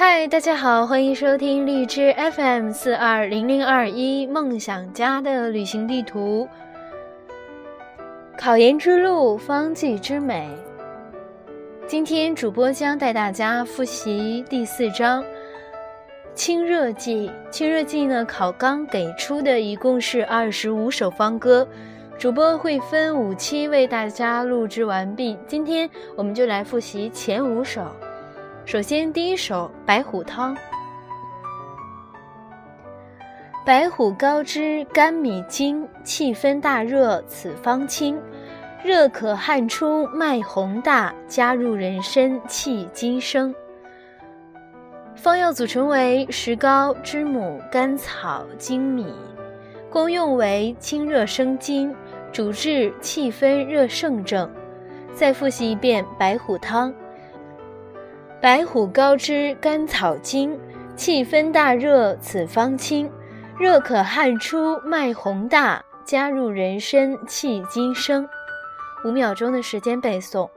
嗨，大家好，欢迎收听荔枝 FM 四二零零二一梦想家的旅行地图。考研之路，方剂之美。今天主播将带大家复习第四章清热剂。清热剂呢，考纲给出的一共是二十五首方歌，主播会分五期为大家录制完毕。今天我们就来复习前五首。首先，第一首白虎汤。白虎高脂甘米精，气分大热此方清。热可汗出脉洪大，加入人参气金生。方药组成为石膏、知母、甘草、粳米，功用为清热生津，主治气分热盛症。再复习一遍白虎汤。白虎高脂甘草精，气分大热此方清。热可汗出脉洪大，加入人参气金生。五秒钟的时间背诵。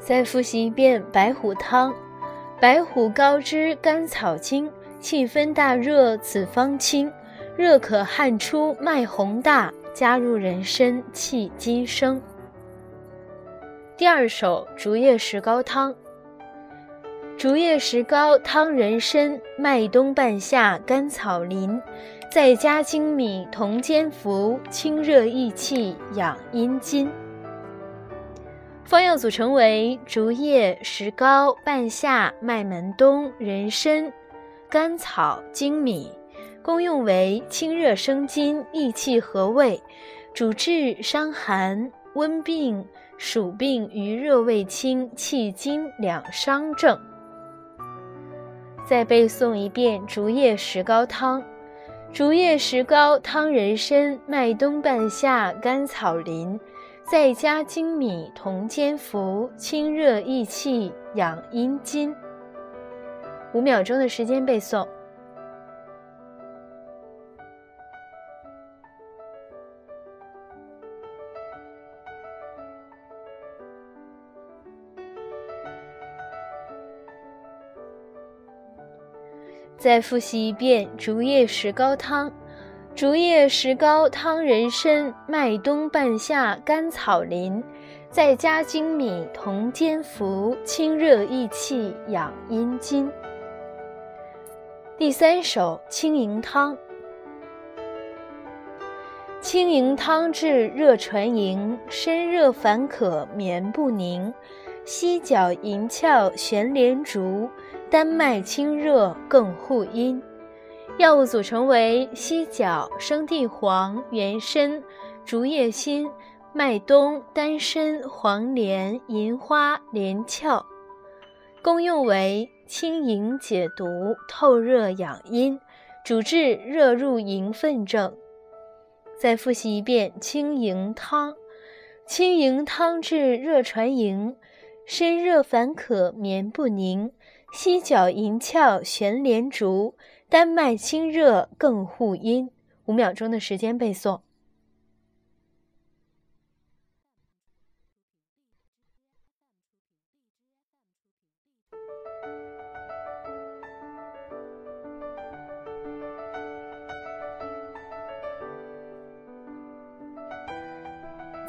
再复习一遍白虎汤。白虎高脂甘草精。气分大热，此方清；热可汗出，脉洪大，加入人参气金生。第二首竹叶石膏汤。竹叶石膏汤人参，麦冬半夏，甘草林，再加粳米同煎服，清热益气，养阴津。方药组成为竹叶、石膏、半夏、麦门冬、人参。甘草、粳米，功用为清热生津、益气和胃，主治伤寒、温病、暑病、余热未清、气经两伤症。再背诵一遍竹叶石膏汤：竹叶石膏汤人参，麦冬半夏，甘草林，再加粳米同煎服，清热益气，养阴筋。五秒钟的时间背诵。再复习一遍竹叶石膏汤：竹叶石膏汤人参，麦冬半夏，甘草林，再加粳米同煎服，清热益气，养阴筋。第三首清营汤。清营汤治热传营，身热烦渴眠不宁，犀角银翘悬连竹，丹麦清热更护阴。药物组成为犀角、生地黄、原参、竹叶心、麦冬、丹参、黄连、银花、连翘，功用为。清营解毒、透热养阴，主治热入营分症。再复习一遍清营汤。清营汤治热传营，身热烦渴眠不宁，犀角银翘悬连竹，丹麦清热更护阴。五秒钟的时间背诵。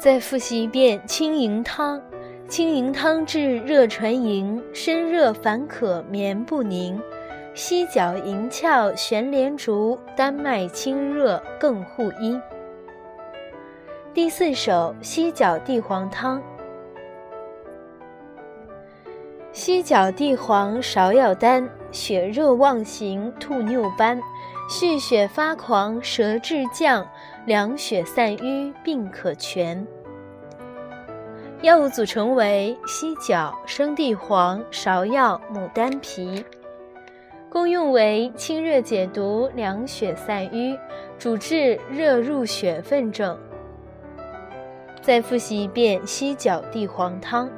再复习一遍清营汤。清营汤治热传营，身热烦渴眠不宁，犀角银翘悬连竹，丹麦清热更护阴。第四首犀角地黄汤。犀角地黄芍药丹，血热妄行，吐衄斑，续血发狂，舌质降，凉血散瘀，病可全。药物组成为犀角、生地黄、芍药、牡丹皮，功用为清热解毒、凉血散瘀，主治热入血分症。再复习一遍犀角地黄汤。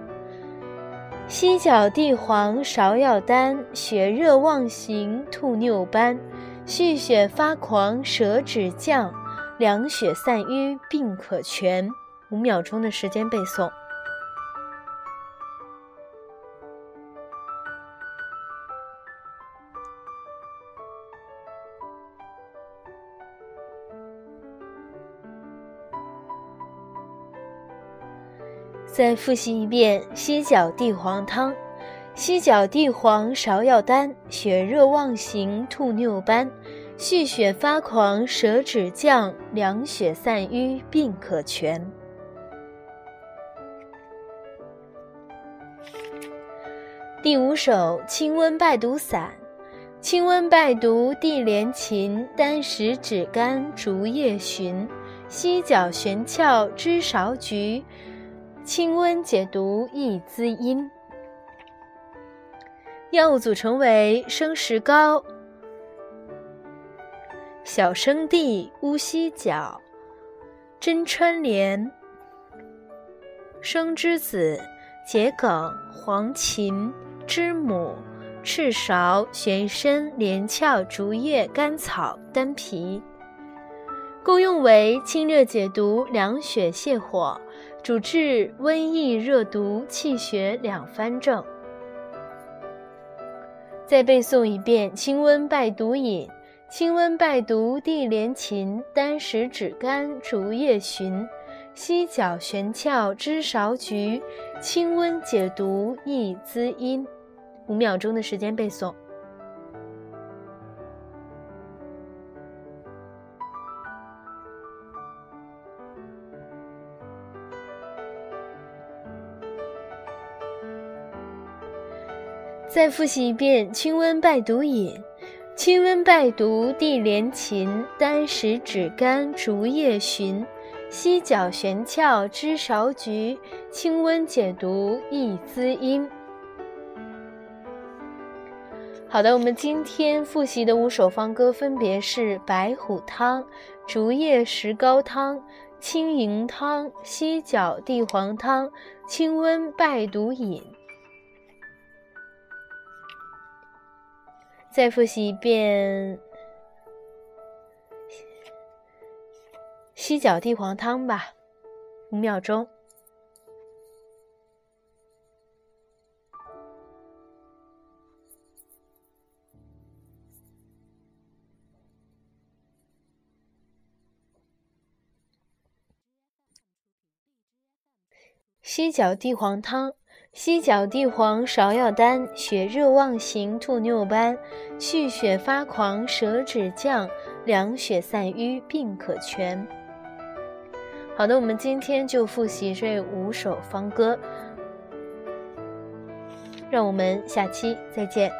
犀角地黄芍药丹，血热妄行，吐衄斑，蓄血发狂舌止降，凉血散瘀病可全。五秒钟的时间背诵。再复习一遍犀角地黄汤。犀角地黄芍药丹，血热妄行吐衄斑，蓄血发狂舌止降，凉血散瘀病可全。第五首清温败毒散。清温败毒地连勤，丹石止干竹叶寻，犀角玄翘知芍菊。清温解毒益滋阴，药物组成为生石膏、小生地、乌犀角、真川莲、生栀子、桔梗、黄芩、知母、赤芍、玄参、连翘、竹叶、甘草、丹皮，功用为清热解毒、凉血泻火。主治瘟疫、热毒、气血两番症。再背诵一遍：清温败毒饮，清温败毒地连芩，丹石止干竹叶寻，犀角悬翘知芍菊，清温解毒益滋阴。五秒钟的时间背诵。再复习一遍：清温败毒饮，清温败毒地连勤，丹石止干竹叶寻，犀角悬翘知芍菊，清温解毒益滋阴。好的，我们今天复习的五首方歌分别是白虎汤、竹叶石膏汤、青蝇汤、犀角地黄汤、清温败毒饮。再复习一遍犀角地黄汤吧，五秒钟。犀角地黄汤。犀角地黄芍药丹，血热妄行吐衄斑，续血发狂舌止降，凉血散瘀病可全。好的，我们今天就复习这五首方歌，让我们下期再见。